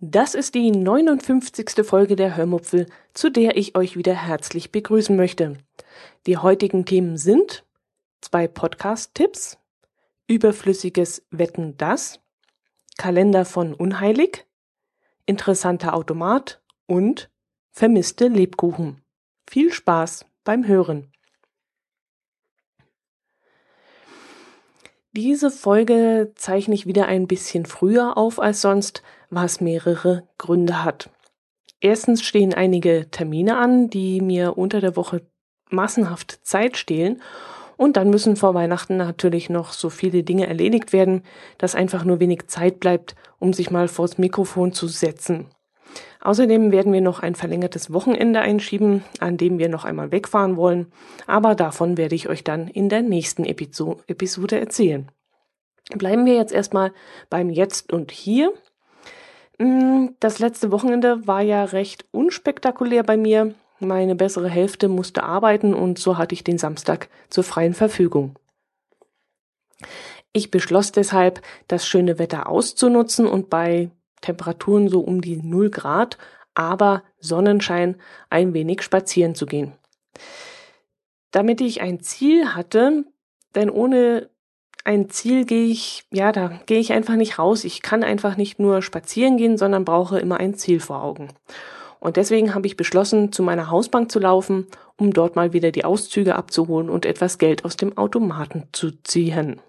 Das ist die 59. Folge der Hörmupfel, zu der ich euch wieder herzlich begrüßen möchte. Die heutigen Themen sind zwei Podcast-Tipps, überflüssiges Wetten das, Kalender von Unheilig, interessanter Automat und vermisste Lebkuchen. Viel Spaß beim Hören. Diese Folge zeichne ich wieder ein bisschen früher auf als sonst, was mehrere Gründe hat. Erstens stehen einige Termine an, die mir unter der Woche massenhaft Zeit stehlen. Und dann müssen vor Weihnachten natürlich noch so viele Dinge erledigt werden, dass einfach nur wenig Zeit bleibt, um sich mal vors Mikrofon zu setzen. Außerdem werden wir noch ein verlängertes Wochenende einschieben, an dem wir noch einmal wegfahren wollen, aber davon werde ich euch dann in der nächsten Episode erzählen. Bleiben wir jetzt erstmal beim Jetzt und Hier. Mm, das letzte Wochenende war ja recht unspektakulär bei mir. Meine bessere Hälfte musste arbeiten und so hatte ich den Samstag zur freien Verfügung. Ich beschloss deshalb, das schöne Wetter auszunutzen und bei Temperaturen so um die 0 Grad, aber Sonnenschein ein wenig spazieren zu gehen. Damit ich ein Ziel hatte, denn ohne ein Ziel gehe ich, ja, da gehe ich einfach nicht raus. Ich kann einfach nicht nur spazieren gehen, sondern brauche immer ein Ziel vor Augen. Und deswegen habe ich beschlossen, zu meiner Hausbank zu laufen, um dort mal wieder die Auszüge abzuholen und etwas Geld aus dem Automaten zu ziehen.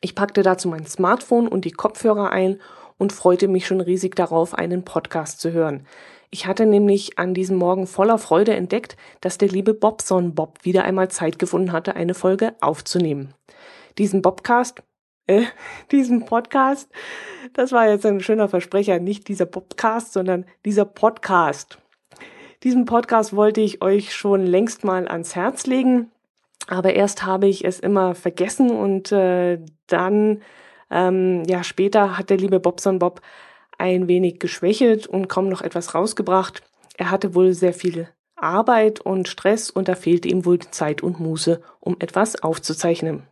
Ich packte dazu mein Smartphone und die Kopfhörer ein und freute mich schon riesig darauf, einen Podcast zu hören. Ich hatte nämlich an diesem Morgen voller Freude entdeckt, dass der liebe Bobson Bob wieder einmal Zeit gefunden hatte, eine Folge aufzunehmen. Diesen Bobcast, äh, diesen Podcast, das war jetzt ein schöner Versprecher, nicht dieser Bobcast, sondern dieser Podcast. Diesen Podcast wollte ich euch schon längst mal ans Herz legen, aber erst habe ich es immer vergessen und äh, dann ähm, ja, später hat der liebe Bobson Bob ein wenig geschwächelt und kaum noch etwas rausgebracht. Er hatte wohl sehr viel Arbeit und Stress und da fehlte ihm wohl Zeit und Muße, um etwas aufzuzeichnen.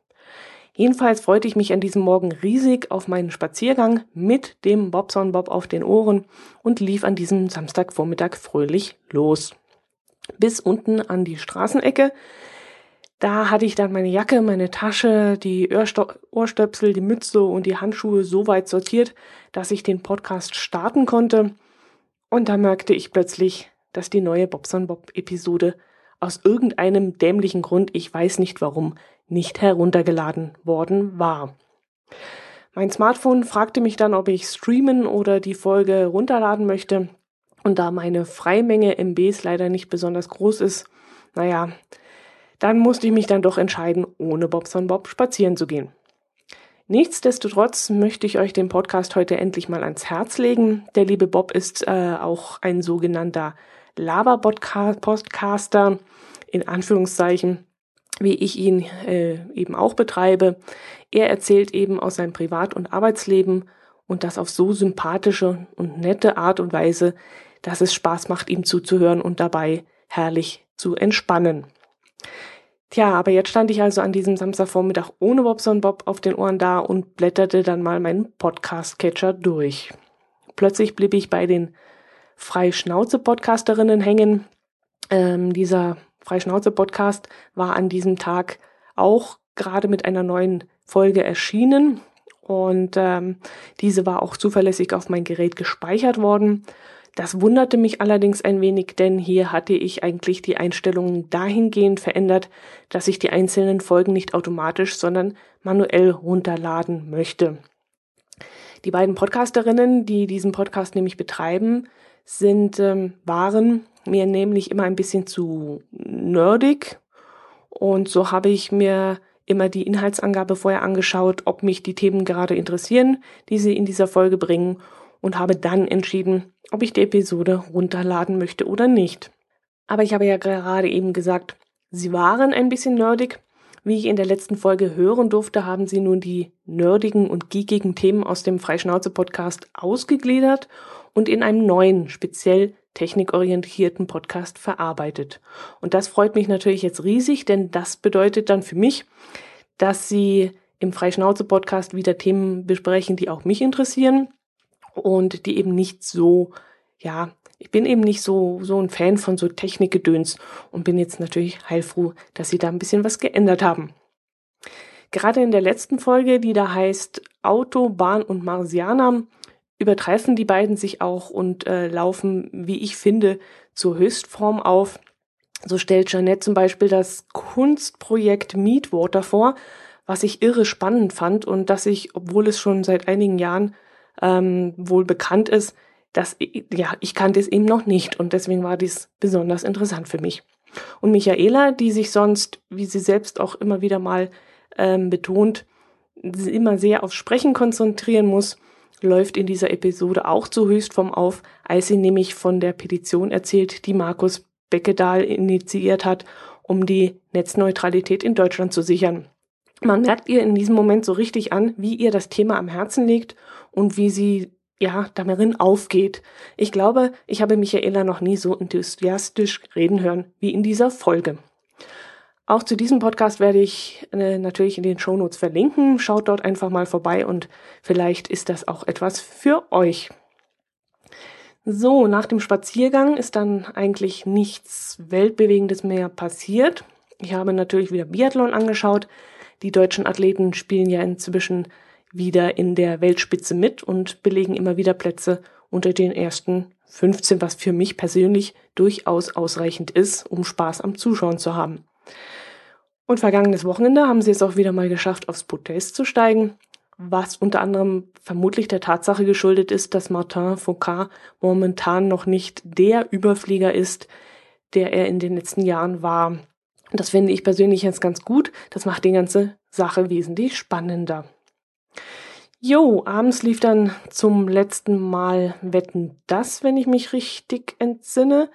Jedenfalls freute ich mich an diesem Morgen riesig auf meinen Spaziergang mit dem Bobson Bob auf den Ohren und lief an diesem Samstagvormittag fröhlich los. Bis unten an die Straßenecke, da hatte ich dann meine Jacke, meine Tasche, die Ohrstöpsel, die Mütze und die Handschuhe so weit sortiert, dass ich den Podcast starten konnte. Und da merkte ich plötzlich, dass die neue Bobson Bob Episode aus irgendeinem dämlichen Grund, ich weiß nicht warum, nicht heruntergeladen worden war. Mein Smartphone fragte mich dann, ob ich streamen oder die Folge runterladen möchte. Und da meine Freimenge MBs leider nicht besonders groß ist, naja, dann musste ich mich dann doch entscheiden, ohne Bobson Bob spazieren zu gehen. Nichtsdestotrotz möchte ich euch den Podcast heute endlich mal ans Herz legen. Der liebe Bob ist äh, auch ein sogenannter Lava-Podcaster, in Anführungszeichen, wie ich ihn äh, eben auch betreibe. Er erzählt eben aus seinem Privat- und Arbeitsleben und das auf so sympathische und nette Art und Weise, dass es Spaß macht, ihm zuzuhören und dabei herrlich zu entspannen. Tja, aber jetzt stand ich also an diesem Samstagvormittag ohne Bobson Bob auf den Ohren da und blätterte dann mal meinen Podcast-Catcher durch. Plötzlich blieb ich bei den Freischnauze-Podcasterinnen hängen. Ähm, dieser Freischnauze-Podcast war an diesem Tag auch gerade mit einer neuen Folge erschienen und ähm, diese war auch zuverlässig auf mein Gerät gespeichert worden. Das wunderte mich allerdings ein wenig, denn hier hatte ich eigentlich die Einstellungen dahingehend verändert, dass ich die einzelnen Folgen nicht automatisch, sondern manuell runterladen möchte. Die beiden Podcasterinnen, die diesen Podcast nämlich betreiben, sind, ähm, waren mir nämlich immer ein bisschen zu nerdig. Und so habe ich mir immer die Inhaltsangabe vorher angeschaut, ob mich die Themen gerade interessieren, die sie in dieser Folge bringen und habe dann entschieden, ob ich die Episode runterladen möchte oder nicht. Aber ich habe ja gerade eben gesagt, sie waren ein bisschen nerdig. Wie ich in der letzten Folge hören durfte, haben sie nun die nerdigen und geekigen Themen aus dem Freischnauze-Podcast ausgegliedert und in einem neuen, speziell technikorientierten Podcast verarbeitet. Und das freut mich natürlich jetzt riesig, denn das bedeutet dann für mich, dass Sie im Freischnauze-Podcast wieder Themen besprechen, die auch mich interessieren und die eben nicht so, ja, ich bin eben nicht so, so ein Fan von so Technikgedöns und bin jetzt natürlich heilfroh, dass Sie da ein bisschen was geändert haben. Gerade in der letzten Folge, die da heißt Auto, Bahn und Marsianer, übertreffen die beiden sich auch und äh, laufen, wie ich finde, zur Höchstform auf. So stellt Jeanette zum Beispiel das Kunstprojekt Meatwater vor, was ich irre spannend fand und dass ich, obwohl es schon seit einigen Jahren ähm, wohl bekannt ist, dass ja, ich kannte es eben noch nicht und deswegen war dies besonders interessant für mich. Und Michaela, die sich sonst, wie sie selbst auch immer wieder mal ähm, betont, immer sehr aufs Sprechen konzentrieren muss, läuft in dieser Episode auch zu Höchstform auf, als sie nämlich von der Petition erzählt, die Markus Beckedahl initiiert hat, um die Netzneutralität in Deutschland zu sichern. Man merkt ihr in diesem Moment so richtig an, wie ihr das Thema am Herzen liegt und wie sie ja, darin aufgeht. Ich glaube, ich habe Michaela noch nie so enthusiastisch reden hören wie in dieser Folge. Auch zu diesem Podcast werde ich äh, natürlich in den Shownotes verlinken. Schaut dort einfach mal vorbei und vielleicht ist das auch etwas für euch. So, nach dem Spaziergang ist dann eigentlich nichts Weltbewegendes mehr passiert. Ich habe natürlich wieder Biathlon angeschaut. Die deutschen Athleten spielen ja inzwischen wieder in der Weltspitze mit und belegen immer wieder Plätze unter den ersten 15, was für mich persönlich durchaus ausreichend ist, um Spaß am Zuschauen zu haben. Und vergangenes Wochenende haben sie es auch wieder mal geschafft, aufs Podest zu steigen, was unter anderem vermutlich der Tatsache geschuldet ist, dass Martin Foucault momentan noch nicht der Überflieger ist, der er in den letzten Jahren war. Das finde ich persönlich jetzt ganz gut. Das macht die ganze Sache wesentlich spannender. Jo, abends lief dann zum letzten Mal Wetten das, wenn ich mich richtig entsinne,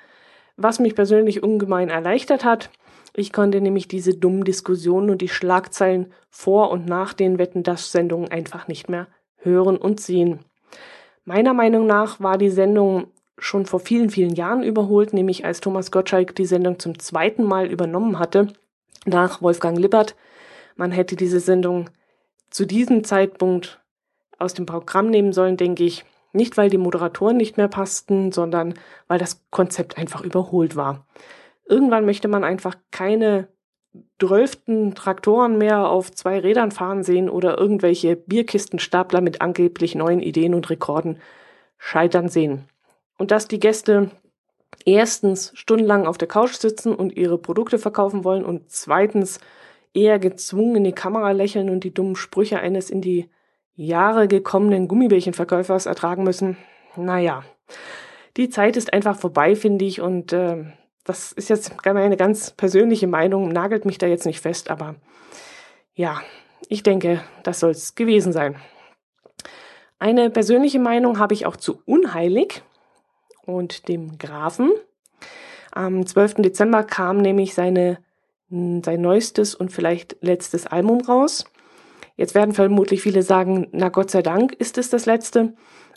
was mich persönlich ungemein erleichtert hat. Ich konnte nämlich diese dummen Diskussionen und die Schlagzeilen vor und nach den Wetten das Sendungen einfach nicht mehr hören und sehen. Meiner Meinung nach war die Sendung schon vor vielen, vielen Jahren überholt, nämlich als Thomas Gottschalk die Sendung zum zweiten Mal übernommen hatte, nach Wolfgang Lippert. Man hätte diese Sendung zu diesem Zeitpunkt aus dem Programm nehmen sollen, denke ich. Nicht, weil die Moderatoren nicht mehr passten, sondern weil das Konzept einfach überholt war. Irgendwann möchte man einfach keine drölften Traktoren mehr auf zwei Rädern fahren sehen oder irgendwelche Bierkistenstapler mit angeblich neuen Ideen und Rekorden scheitern sehen. Und dass die Gäste erstens stundenlang auf der Couch sitzen und ihre Produkte verkaufen wollen und zweitens eher gezwungen in die Kamera lächeln und die dummen Sprüche eines in die Jahre gekommenen Gummibärchenverkäufers ertragen müssen. Naja, die Zeit ist einfach vorbei, finde ich, und äh, das ist jetzt meine ganz persönliche Meinung, nagelt mich da jetzt nicht fest, aber ja, ich denke, das soll es gewesen sein. Eine persönliche Meinung habe ich auch zu Unheilig und dem Grafen. Am 12. Dezember kam nämlich seine sein neuestes und vielleicht letztes Album raus. Jetzt werden vermutlich viele sagen, na Gott sei Dank ist es das letzte,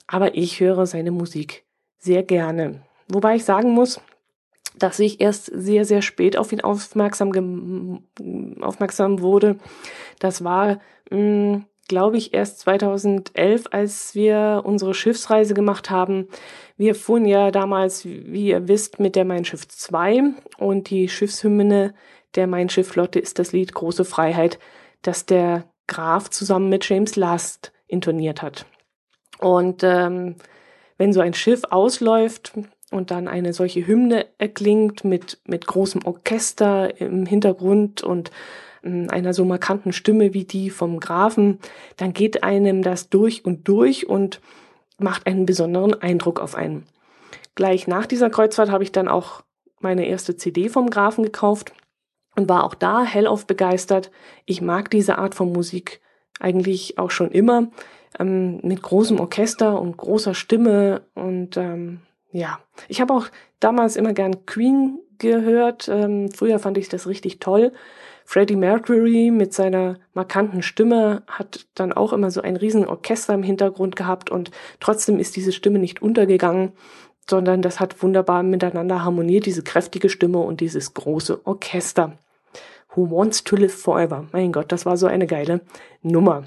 aber ich höre seine Musik sehr gerne. Wobei ich sagen muss, dass ich erst sehr, sehr spät auf ihn aufmerksam, aufmerksam wurde. Das war, hm, glaube ich, erst 2011, als wir unsere Schiffsreise gemacht haben. Wir fuhren ja damals, wie ihr wisst, mit der Mein Schiff 2 und die Schiffshymne der Mein Schiff Flotte ist das Lied Große Freiheit, das der Graf zusammen mit James Last intoniert hat. Und ähm, wenn so ein Schiff ausläuft und dann eine solche Hymne erklingt mit, mit großem Orchester im Hintergrund und äh, einer so markanten Stimme wie die vom Grafen, dann geht einem das durch und durch und macht einen besonderen Eindruck auf einen. Gleich nach dieser Kreuzfahrt habe ich dann auch meine erste CD vom Grafen gekauft und war auch da hellauf begeistert. Ich mag diese Art von Musik eigentlich auch schon immer ähm, mit großem Orchester und großer Stimme und ähm, ja, ich habe auch damals immer gern Queen gehört. Ähm, früher fand ich das richtig toll. Freddie Mercury mit seiner markanten Stimme hat dann auch immer so ein riesen Orchester im Hintergrund gehabt und trotzdem ist diese Stimme nicht untergegangen. sondern das hat wunderbar miteinander harmoniert, diese kräftige Stimme und dieses große Orchester. Who Wants to Live Forever. Mein Gott, das war so eine geile Nummer.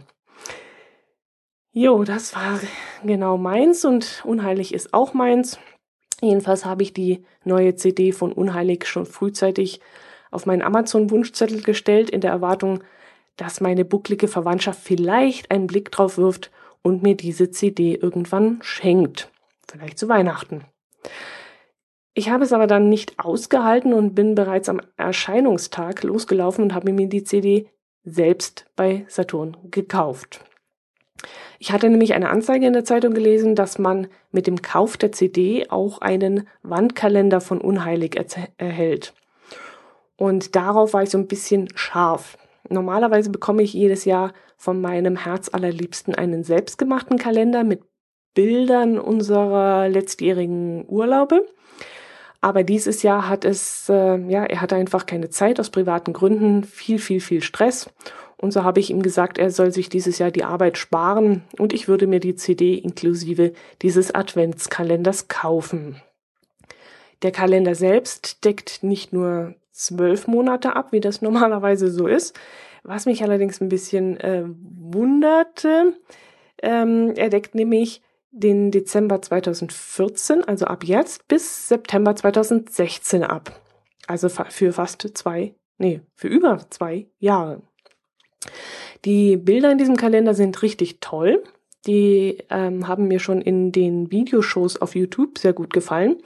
Jo, das war genau meins und Unheilig ist auch meins. Jedenfalls habe ich die neue CD von Unheilig schon frühzeitig auf meinen Amazon-Wunschzettel gestellt, in der Erwartung, dass meine bucklige Verwandtschaft vielleicht einen Blick drauf wirft und mir diese CD irgendwann schenkt. Vielleicht zu Weihnachten. Ich habe es aber dann nicht ausgehalten und bin bereits am Erscheinungstag losgelaufen und habe mir die CD selbst bei Saturn gekauft. Ich hatte nämlich eine Anzeige in der Zeitung gelesen, dass man mit dem Kauf der CD auch einen Wandkalender von Unheilig erhält. Und darauf war ich so ein bisschen scharf. Normalerweise bekomme ich jedes Jahr von meinem Herz allerliebsten einen selbstgemachten Kalender mit Bildern unserer letztjährigen Urlaube. Aber dieses Jahr hat es, äh, ja, er hatte einfach keine Zeit aus privaten Gründen, viel, viel, viel Stress. Und so habe ich ihm gesagt, er soll sich dieses Jahr die Arbeit sparen und ich würde mir die CD inklusive dieses Adventskalenders kaufen. Der Kalender selbst deckt nicht nur zwölf Monate ab, wie das normalerweise so ist, was mich allerdings ein bisschen äh, wunderte. Ähm, er deckt nämlich den Dezember 2014, also ab jetzt, bis September 2016 ab. Also für fast zwei, nee, für über zwei Jahre. Die Bilder in diesem Kalender sind richtig toll. Die ähm, haben mir schon in den Videoshows auf YouTube sehr gut gefallen.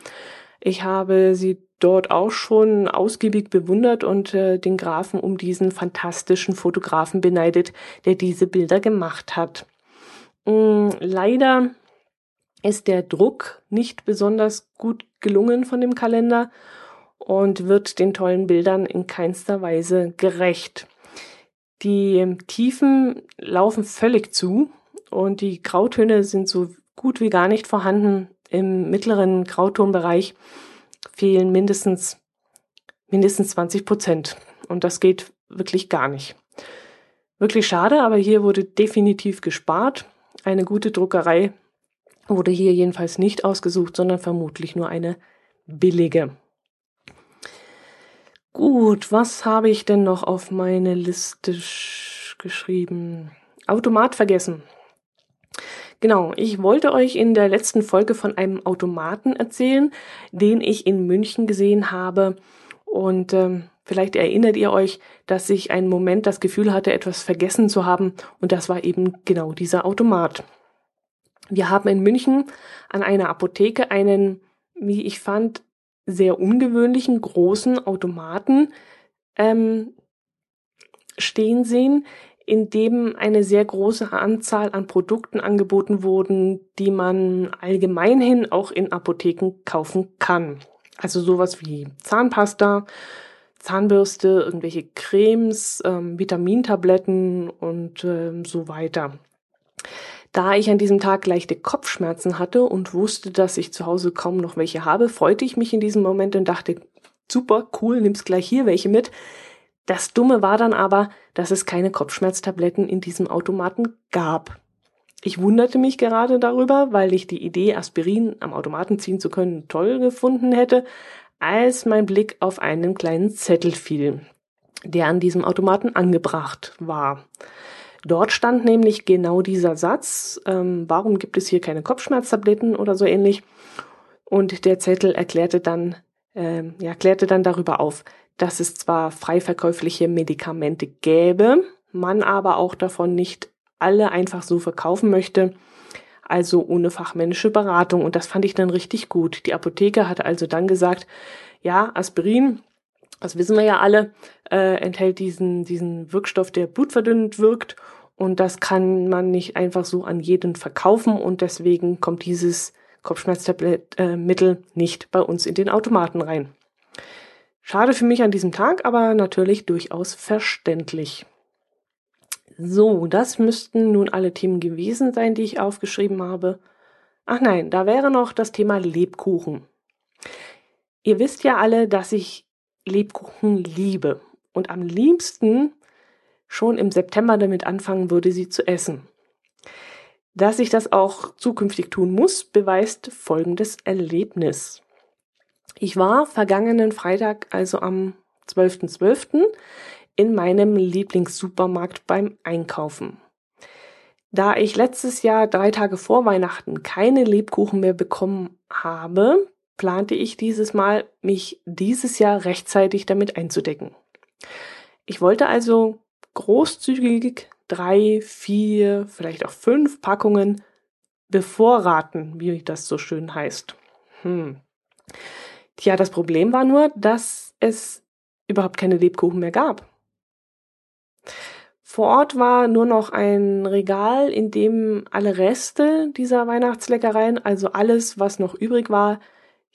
Ich habe sie dort auch schon ausgiebig bewundert und äh, den Grafen um diesen fantastischen Fotografen beneidet, der diese Bilder gemacht hat. Ähm, leider ist der Druck nicht besonders gut gelungen von dem Kalender und wird den tollen Bildern in keinster Weise gerecht. Die Tiefen laufen völlig zu und die Grautöne sind so gut wie gar nicht vorhanden. Im mittleren Grautonbereich fehlen mindestens, mindestens 20 Prozent. Und das geht wirklich gar nicht. Wirklich schade, aber hier wurde definitiv gespart. Eine gute Druckerei wurde hier jedenfalls nicht ausgesucht, sondern vermutlich nur eine billige. Gut, was habe ich denn noch auf meine Liste geschrieben? Automat vergessen. Genau, ich wollte euch in der letzten Folge von einem Automaten erzählen, den ich in München gesehen habe. Und ähm, vielleicht erinnert ihr euch, dass ich einen Moment das Gefühl hatte, etwas vergessen zu haben. Und das war eben genau dieser Automat. Wir haben in München an einer Apotheke einen, wie ich fand, sehr ungewöhnlichen großen Automaten ähm, stehen sehen, in dem eine sehr große Anzahl an Produkten angeboten wurden, die man allgemeinhin auch in Apotheken kaufen kann. Also sowas wie Zahnpasta, Zahnbürste, irgendwelche Cremes, ähm, Vitamintabletten und ähm, so weiter. Da ich an diesem Tag leichte Kopfschmerzen hatte und wusste, dass ich zu Hause kaum noch welche habe, freute ich mich in diesem Moment und dachte, super, cool, nimmst gleich hier welche mit. Das Dumme war dann aber, dass es keine Kopfschmerztabletten in diesem Automaten gab. Ich wunderte mich gerade darüber, weil ich die Idee, Aspirin am Automaten ziehen zu können, toll gefunden hätte, als mein Blick auf einen kleinen Zettel fiel, der an diesem Automaten angebracht war. Dort stand nämlich genau dieser Satz, ähm, warum gibt es hier keine Kopfschmerztabletten oder so ähnlich. Und der Zettel erklärte dann, äh, ja, klärte dann darüber auf, dass es zwar frei verkäufliche Medikamente gäbe, man aber auch davon nicht alle einfach so verkaufen möchte, also ohne fachmännische Beratung. Und das fand ich dann richtig gut. Die Apotheke hatte also dann gesagt, ja, Aspirin das wissen wir ja alle, äh, enthält diesen, diesen Wirkstoff, der blutverdünnend wirkt. Und das kann man nicht einfach so an jeden verkaufen. Und deswegen kommt dieses Kopfschmerzmittel äh, nicht bei uns in den Automaten rein. Schade für mich an diesem Tag, aber natürlich durchaus verständlich. So, das müssten nun alle Themen gewesen sein, die ich aufgeschrieben habe. Ach nein, da wäre noch das Thema Lebkuchen. Ihr wisst ja alle, dass ich Lebkuchen liebe und am liebsten schon im September damit anfangen würde, sie zu essen. Dass ich das auch zukünftig tun muss, beweist folgendes Erlebnis. Ich war vergangenen Freitag, also am 12.12., .12., in meinem Lieblingssupermarkt beim Einkaufen. Da ich letztes Jahr drei Tage vor Weihnachten keine Lebkuchen mehr bekommen habe, plante ich dieses Mal, mich dieses Jahr rechtzeitig damit einzudecken. Ich wollte also großzügig drei, vier, vielleicht auch fünf Packungen bevorraten, wie das so schön heißt. Hm. Tja, das Problem war nur, dass es überhaupt keine Lebkuchen mehr gab. Vor Ort war nur noch ein Regal, in dem alle Reste dieser Weihnachtsleckereien, also alles, was noch übrig war,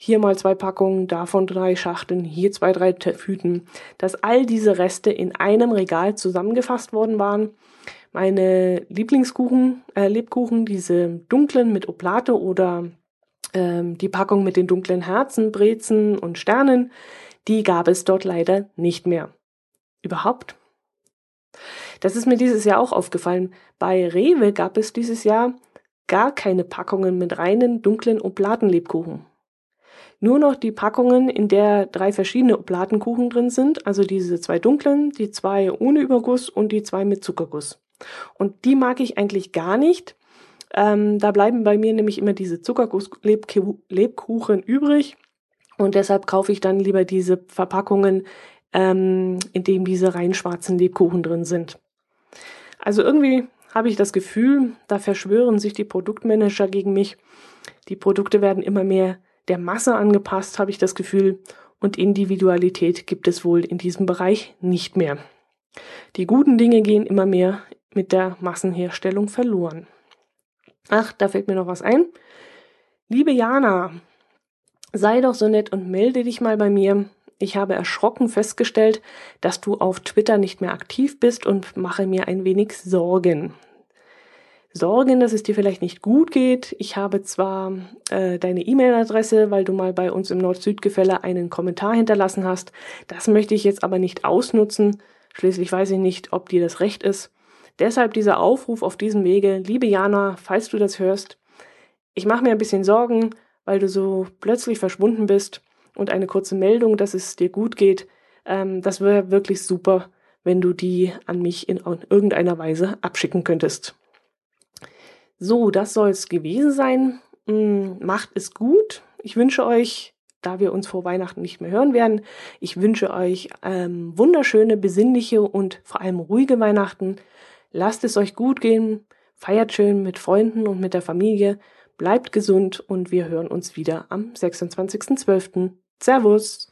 hier mal zwei Packungen, davon drei Schachteln, hier zwei, drei Tüten, dass all diese Reste in einem Regal zusammengefasst worden waren. Meine Lieblingskuchen, äh, Lebkuchen, diese dunklen mit Oplate oder ähm, die Packung mit den dunklen Herzen, Brezen und Sternen, die gab es dort leider nicht mehr. Überhaupt? Das ist mir dieses Jahr auch aufgefallen. Bei Rewe gab es dieses Jahr gar keine Packungen mit reinen dunklen Oblatenlebkuchen. Nur noch die Packungen, in der drei verschiedene Oblatenkuchen drin sind, also diese zwei dunklen, die zwei ohne Überguss und die zwei mit Zuckerguss. Und die mag ich eigentlich gar nicht, ähm, da bleiben bei mir nämlich immer diese Zuckerguss-Lebkuchen übrig. Und deshalb kaufe ich dann lieber diese Verpackungen, ähm, in denen diese rein schwarzen Lebkuchen drin sind. Also irgendwie habe ich das Gefühl, da verschwören sich die Produktmanager gegen mich. Die Produkte werden immer mehr der Masse angepasst, habe ich das Gefühl. Und Individualität gibt es wohl in diesem Bereich nicht mehr. Die guten Dinge gehen immer mehr mit der Massenherstellung verloren. Ach, da fällt mir noch was ein. Liebe Jana, sei doch so nett und melde dich mal bei mir. Ich habe erschrocken festgestellt, dass du auf Twitter nicht mehr aktiv bist und mache mir ein wenig Sorgen. Sorgen, dass es dir vielleicht nicht gut geht. Ich habe zwar äh, deine E-Mail-Adresse, weil du mal bei uns im Nord-Süd-Gefälle einen Kommentar hinterlassen hast. Das möchte ich jetzt aber nicht ausnutzen. Schließlich weiß ich nicht, ob dir das recht ist. Deshalb dieser Aufruf auf diesem Wege, liebe Jana, falls du das hörst, ich mache mir ein bisschen Sorgen, weil du so plötzlich verschwunden bist und eine kurze Meldung, dass es dir gut geht, ähm, das wäre wirklich super, wenn du die an mich in irgendeiner Weise abschicken könntest. So, das soll es gewesen sein. Hm, macht es gut. Ich wünsche euch, da wir uns vor Weihnachten nicht mehr hören werden, ich wünsche euch ähm, wunderschöne, besinnliche und vor allem ruhige Weihnachten. Lasst es euch gut gehen, feiert schön mit Freunden und mit der Familie, bleibt gesund und wir hören uns wieder am 26.12. Servus!